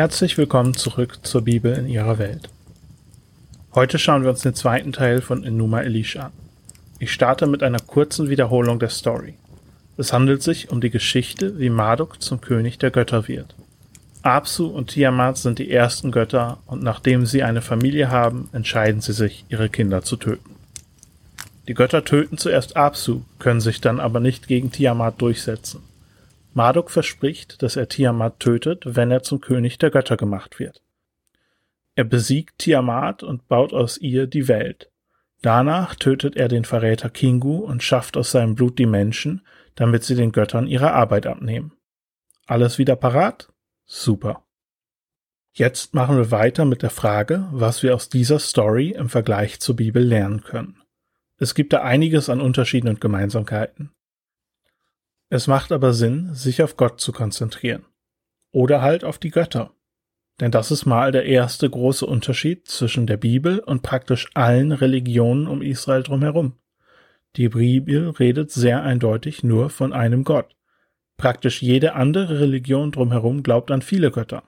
Herzlich willkommen zurück zur Bibel in ihrer Welt. Heute schauen wir uns den zweiten Teil von Enuma Elish an. Ich starte mit einer kurzen Wiederholung der Story. Es handelt sich um die Geschichte, wie Marduk zum König der Götter wird. Apsu und Tiamat sind die ersten Götter und nachdem sie eine Familie haben, entscheiden sie sich, ihre Kinder zu töten. Die Götter töten zuerst Apsu, können sich dann aber nicht gegen Tiamat durchsetzen. Marduk verspricht, dass er Tiamat tötet, wenn er zum König der Götter gemacht wird. Er besiegt Tiamat und baut aus ihr die Welt. Danach tötet er den Verräter Kingu und schafft aus seinem Blut die Menschen, damit sie den Göttern ihre Arbeit abnehmen. Alles wieder parat? Super. Jetzt machen wir weiter mit der Frage, was wir aus dieser Story im Vergleich zur Bibel lernen können. Es gibt da einiges an Unterschieden und Gemeinsamkeiten. Es macht aber Sinn, sich auf Gott zu konzentrieren. Oder halt auf die Götter. Denn das ist mal der erste große Unterschied zwischen der Bibel und praktisch allen Religionen um Israel drumherum. Die Bibel redet sehr eindeutig nur von einem Gott. Praktisch jede andere Religion drumherum glaubt an viele Götter.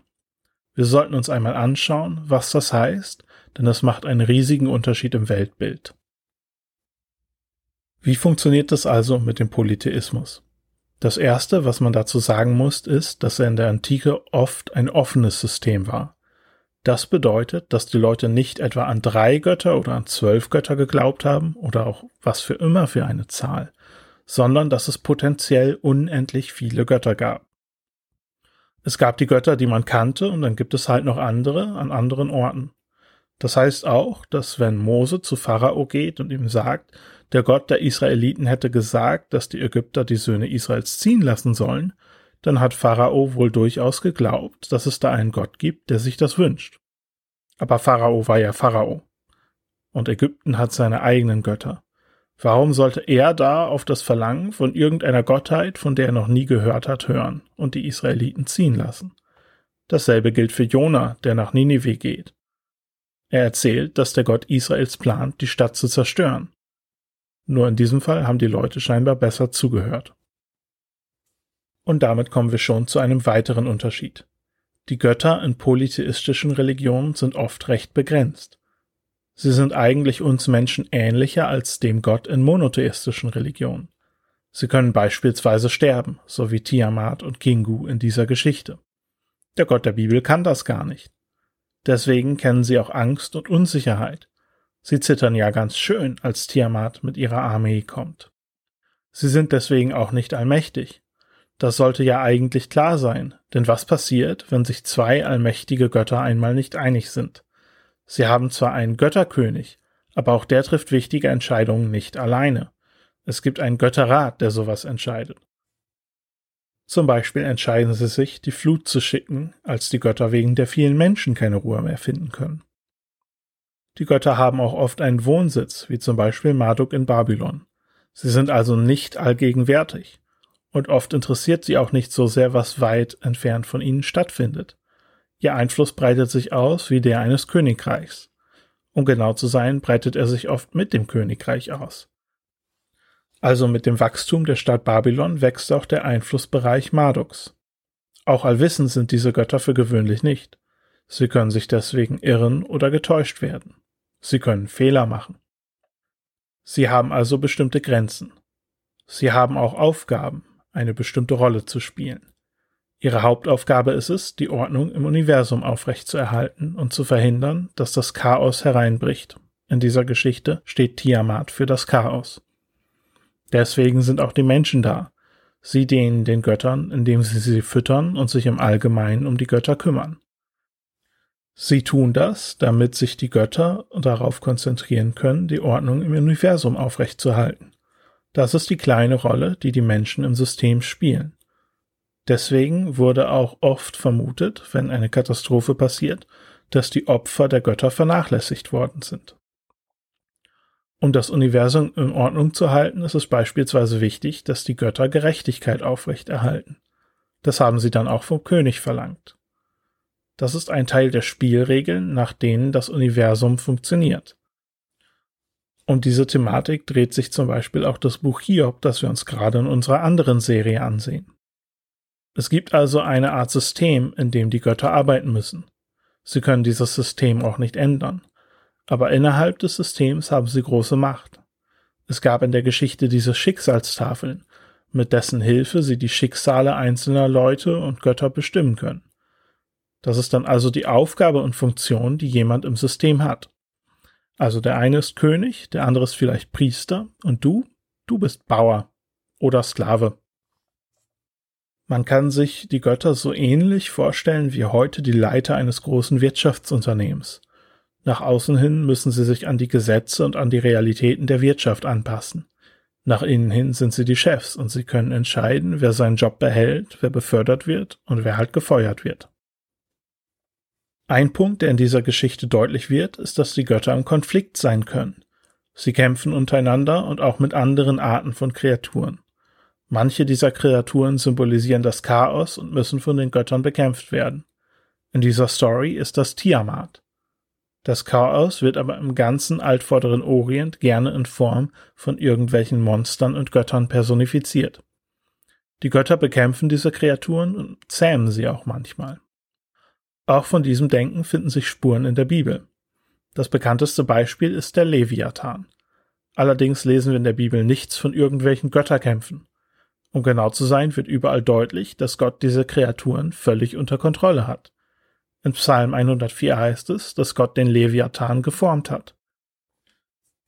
Wir sollten uns einmal anschauen, was das heißt, denn es macht einen riesigen Unterschied im Weltbild. Wie funktioniert das also mit dem Polytheismus? Das erste, was man dazu sagen muss, ist, dass er in der Antike oft ein offenes System war. Das bedeutet, dass die Leute nicht etwa an drei Götter oder an zwölf Götter geglaubt haben oder auch was für immer für eine Zahl, sondern dass es potenziell unendlich viele Götter gab. Es gab die Götter, die man kannte, und dann gibt es halt noch andere an anderen Orten. Das heißt auch, dass wenn Mose zu Pharao geht und ihm sagt, der Gott der Israeliten hätte gesagt, dass die Ägypter die Söhne Israels ziehen lassen sollen, dann hat Pharao wohl durchaus geglaubt, dass es da einen Gott gibt, der sich das wünscht. Aber Pharao war ja Pharao. Und Ägypten hat seine eigenen Götter. Warum sollte er da auf das Verlangen von irgendeiner Gottheit, von der er noch nie gehört hat, hören und die Israeliten ziehen lassen? Dasselbe gilt für Jona, der nach Ninive geht. Er erzählt, dass der Gott Israels plant, die Stadt zu zerstören. Nur in diesem Fall haben die Leute scheinbar besser zugehört. Und damit kommen wir schon zu einem weiteren Unterschied. Die Götter in polytheistischen Religionen sind oft recht begrenzt. Sie sind eigentlich uns Menschen ähnlicher als dem Gott in monotheistischen Religionen. Sie können beispielsweise sterben, so wie Tiamat und Kingu in dieser Geschichte. Der Gott der Bibel kann das gar nicht. Deswegen kennen sie auch Angst und Unsicherheit. Sie zittern ja ganz schön, als Tiamat mit ihrer Armee kommt. Sie sind deswegen auch nicht allmächtig. Das sollte ja eigentlich klar sein, denn was passiert, wenn sich zwei allmächtige Götter einmal nicht einig sind? Sie haben zwar einen Götterkönig, aber auch der trifft wichtige Entscheidungen nicht alleine. Es gibt einen Götterrat, der sowas entscheidet. Zum Beispiel entscheiden sie sich, die Flut zu schicken, als die Götter wegen der vielen Menschen keine Ruhe mehr finden können. Die Götter haben auch oft einen Wohnsitz, wie zum Beispiel Marduk in Babylon. Sie sind also nicht allgegenwärtig. Und oft interessiert sie auch nicht so sehr, was weit entfernt von ihnen stattfindet. Ihr Einfluss breitet sich aus wie der eines Königreichs. Um genau zu sein, breitet er sich oft mit dem Königreich aus. Also mit dem Wachstum der Stadt Babylon wächst auch der Einflussbereich Marduks. Auch allwissend sind diese Götter für gewöhnlich nicht. Sie können sich deswegen irren oder getäuscht werden. Sie können Fehler machen. Sie haben also bestimmte Grenzen. Sie haben auch Aufgaben, eine bestimmte Rolle zu spielen. Ihre Hauptaufgabe ist es, die Ordnung im Universum aufrechtzuerhalten und zu verhindern, dass das Chaos hereinbricht. In dieser Geschichte steht Tiamat für das Chaos. Deswegen sind auch die Menschen da. Sie dienen den Göttern, indem sie sie füttern und sich im Allgemeinen um die Götter kümmern. Sie tun das, damit sich die Götter darauf konzentrieren können, die Ordnung im Universum aufrechtzuerhalten. Das ist die kleine Rolle, die die Menschen im System spielen. Deswegen wurde auch oft vermutet, wenn eine Katastrophe passiert, dass die Opfer der Götter vernachlässigt worden sind. Um das Universum in Ordnung zu halten, ist es beispielsweise wichtig, dass die Götter Gerechtigkeit aufrechterhalten. Das haben sie dann auch vom König verlangt. Das ist ein Teil der Spielregeln, nach denen das Universum funktioniert. Um diese Thematik dreht sich zum Beispiel auch das Buch Hiob, das wir uns gerade in unserer anderen Serie ansehen. Es gibt also eine Art System, in dem die Götter arbeiten müssen. Sie können dieses System auch nicht ändern. Aber innerhalb des Systems haben sie große Macht. Es gab in der Geschichte diese Schicksalstafeln, mit dessen Hilfe sie die Schicksale einzelner Leute und Götter bestimmen können. Das ist dann also die Aufgabe und Funktion, die jemand im System hat. Also der eine ist König, der andere ist vielleicht Priester und du, du bist Bauer oder Sklave. Man kann sich die Götter so ähnlich vorstellen wie heute die Leiter eines großen Wirtschaftsunternehmens. Nach außen hin müssen sie sich an die Gesetze und an die Realitäten der Wirtschaft anpassen. Nach innen hin sind sie die Chefs und sie können entscheiden, wer seinen Job behält, wer befördert wird und wer halt gefeuert wird. Ein Punkt, der in dieser Geschichte deutlich wird, ist, dass die Götter im Konflikt sein können. Sie kämpfen untereinander und auch mit anderen Arten von Kreaturen. Manche dieser Kreaturen symbolisieren das Chaos und müssen von den Göttern bekämpft werden. In dieser Story ist das Tiamat. Das Chaos wird aber im ganzen altvorderen Orient gerne in Form von irgendwelchen Monstern und Göttern personifiziert. Die Götter bekämpfen diese Kreaturen und zähmen sie auch manchmal. Auch von diesem Denken finden sich Spuren in der Bibel. Das bekannteste Beispiel ist der Leviathan. Allerdings lesen wir in der Bibel nichts von irgendwelchen Götterkämpfen. Um genau zu sein, wird überall deutlich, dass Gott diese Kreaturen völlig unter Kontrolle hat. In Psalm 104 heißt es, dass Gott den Leviathan geformt hat.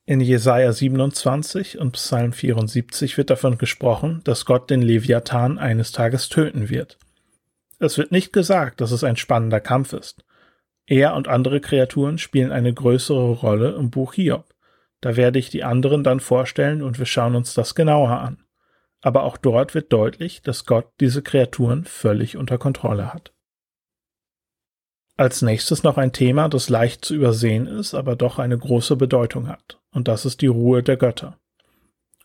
In Jesaja 27 und Psalm 74 wird davon gesprochen, dass Gott den Leviathan eines Tages töten wird. Es wird nicht gesagt, dass es ein spannender Kampf ist. Er und andere Kreaturen spielen eine größere Rolle im Buch Hiob. Da werde ich die anderen dann vorstellen und wir schauen uns das genauer an. Aber auch dort wird deutlich, dass Gott diese Kreaturen völlig unter Kontrolle hat. Als nächstes noch ein Thema, das leicht zu übersehen ist, aber doch eine große Bedeutung hat, und das ist die Ruhe der Götter.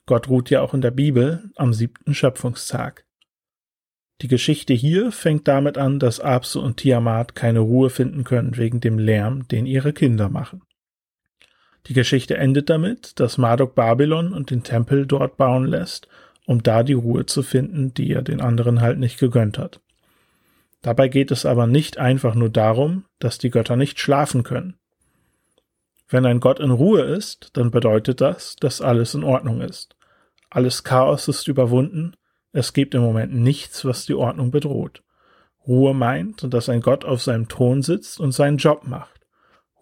Gott ruht ja auch in der Bibel am siebten Schöpfungstag. Die Geschichte hier fängt damit an, dass Apsu und Tiamat keine Ruhe finden können wegen dem Lärm, den ihre Kinder machen. Die Geschichte endet damit, dass Marduk Babylon und den Tempel dort bauen lässt, um da die Ruhe zu finden, die er den anderen halt nicht gegönnt hat. Dabei geht es aber nicht einfach nur darum, dass die Götter nicht schlafen können. Wenn ein Gott in Ruhe ist, dann bedeutet das, dass alles in Ordnung ist. Alles Chaos ist überwunden, es gibt im Moment nichts, was die Ordnung bedroht. Ruhe meint, dass ein Gott auf seinem Thron sitzt und seinen Job macht.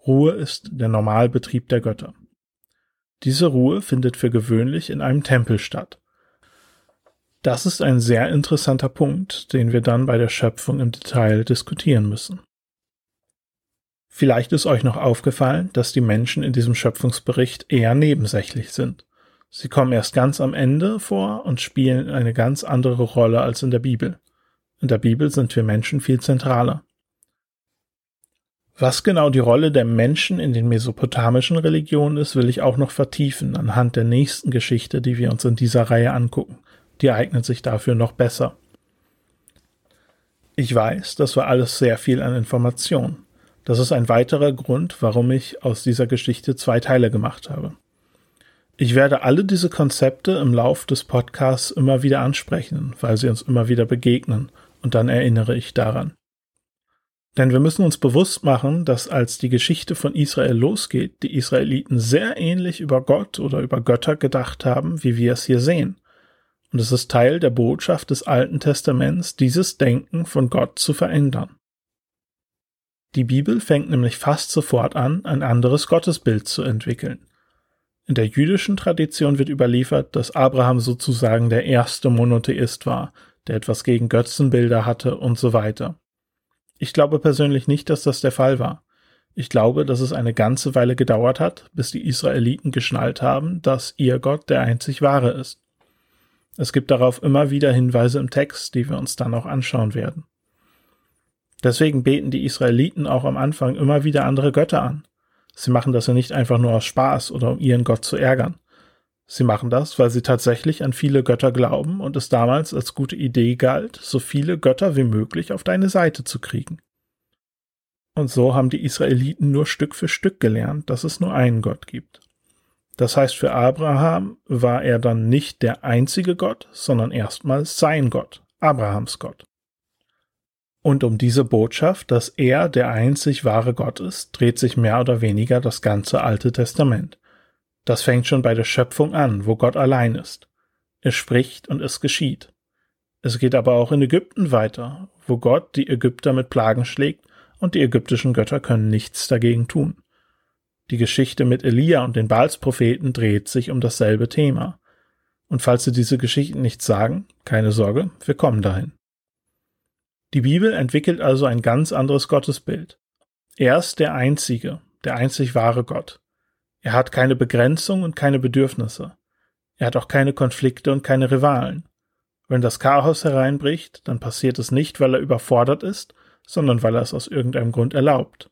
Ruhe ist der Normalbetrieb der Götter. Diese Ruhe findet für gewöhnlich in einem Tempel statt. Das ist ein sehr interessanter Punkt, den wir dann bei der Schöpfung im Detail diskutieren müssen. Vielleicht ist euch noch aufgefallen, dass die Menschen in diesem Schöpfungsbericht eher nebensächlich sind. Sie kommen erst ganz am Ende vor und spielen eine ganz andere Rolle als in der Bibel. In der Bibel sind wir Menschen viel zentraler. Was genau die Rolle der Menschen in den mesopotamischen Religionen ist, will ich auch noch vertiefen anhand der nächsten Geschichte, die wir uns in dieser Reihe angucken die eignet sich dafür noch besser. Ich weiß, das war alles sehr viel an Information. Das ist ein weiterer Grund, warum ich aus dieser Geschichte zwei Teile gemacht habe. Ich werde alle diese Konzepte im Lauf des Podcasts immer wieder ansprechen, weil sie uns immer wieder begegnen, und dann erinnere ich daran. Denn wir müssen uns bewusst machen, dass als die Geschichte von Israel losgeht, die Israeliten sehr ähnlich über Gott oder über Götter gedacht haben, wie wir es hier sehen. Und es ist Teil der Botschaft des Alten Testaments, dieses Denken von Gott zu verändern. Die Bibel fängt nämlich fast sofort an, ein anderes Gottesbild zu entwickeln. In der jüdischen Tradition wird überliefert, dass Abraham sozusagen der erste Monotheist war, der etwas gegen Götzenbilder hatte und so weiter. Ich glaube persönlich nicht, dass das der Fall war. Ich glaube, dass es eine ganze Weile gedauert hat, bis die Israeliten geschnallt haben, dass ihr Gott der einzig wahre ist. Es gibt darauf immer wieder Hinweise im Text, die wir uns dann auch anschauen werden. Deswegen beten die Israeliten auch am Anfang immer wieder andere Götter an. Sie machen das ja nicht einfach nur aus Spaß oder um ihren Gott zu ärgern. Sie machen das, weil sie tatsächlich an viele Götter glauben und es damals als gute Idee galt, so viele Götter wie möglich auf deine Seite zu kriegen. Und so haben die Israeliten nur Stück für Stück gelernt, dass es nur einen Gott gibt. Das heißt, für Abraham war er dann nicht der einzige Gott, sondern erstmals sein Gott, Abrahams Gott. Und um diese Botschaft, dass er der einzig wahre Gott ist, dreht sich mehr oder weniger das ganze Alte Testament. Das fängt schon bei der Schöpfung an, wo Gott allein ist. Er spricht und es geschieht. Es geht aber auch in Ägypten weiter, wo Gott die Ägypter mit Plagen schlägt und die ägyptischen Götter können nichts dagegen tun. Die Geschichte mit Elia und den Baalspropheten dreht sich um dasselbe Thema. Und falls Sie diese Geschichten nicht sagen, keine Sorge, wir kommen dahin. Die Bibel entwickelt also ein ganz anderes Gottesbild. Er ist der einzige, der einzig wahre Gott. Er hat keine Begrenzung und keine Bedürfnisse. Er hat auch keine Konflikte und keine Rivalen. Wenn das Chaos hereinbricht, dann passiert es nicht, weil er überfordert ist, sondern weil er es aus irgendeinem Grund erlaubt.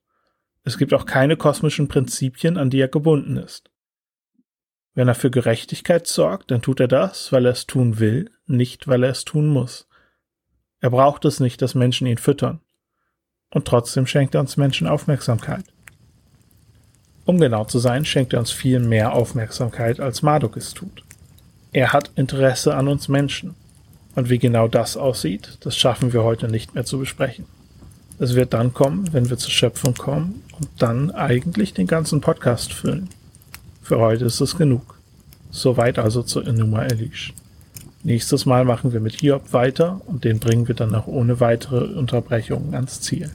Es gibt auch keine kosmischen Prinzipien, an die er gebunden ist. Wenn er für Gerechtigkeit sorgt, dann tut er das, weil er es tun will, nicht weil er es tun muss. Er braucht es nicht, dass Menschen ihn füttern. Und trotzdem schenkt er uns Menschen Aufmerksamkeit. Um genau zu sein, schenkt er uns viel mehr Aufmerksamkeit, als Marduk es tut. Er hat Interesse an uns Menschen. Und wie genau das aussieht, das schaffen wir heute nicht mehr zu besprechen. Es wird dann kommen, wenn wir zur Schöpfung kommen und dann eigentlich den ganzen Podcast füllen. Für heute ist es genug. Soweit also zu Enuma Elish. Nächstes Mal machen wir mit Hiob weiter und den bringen wir dann auch ohne weitere Unterbrechungen ans Ziel.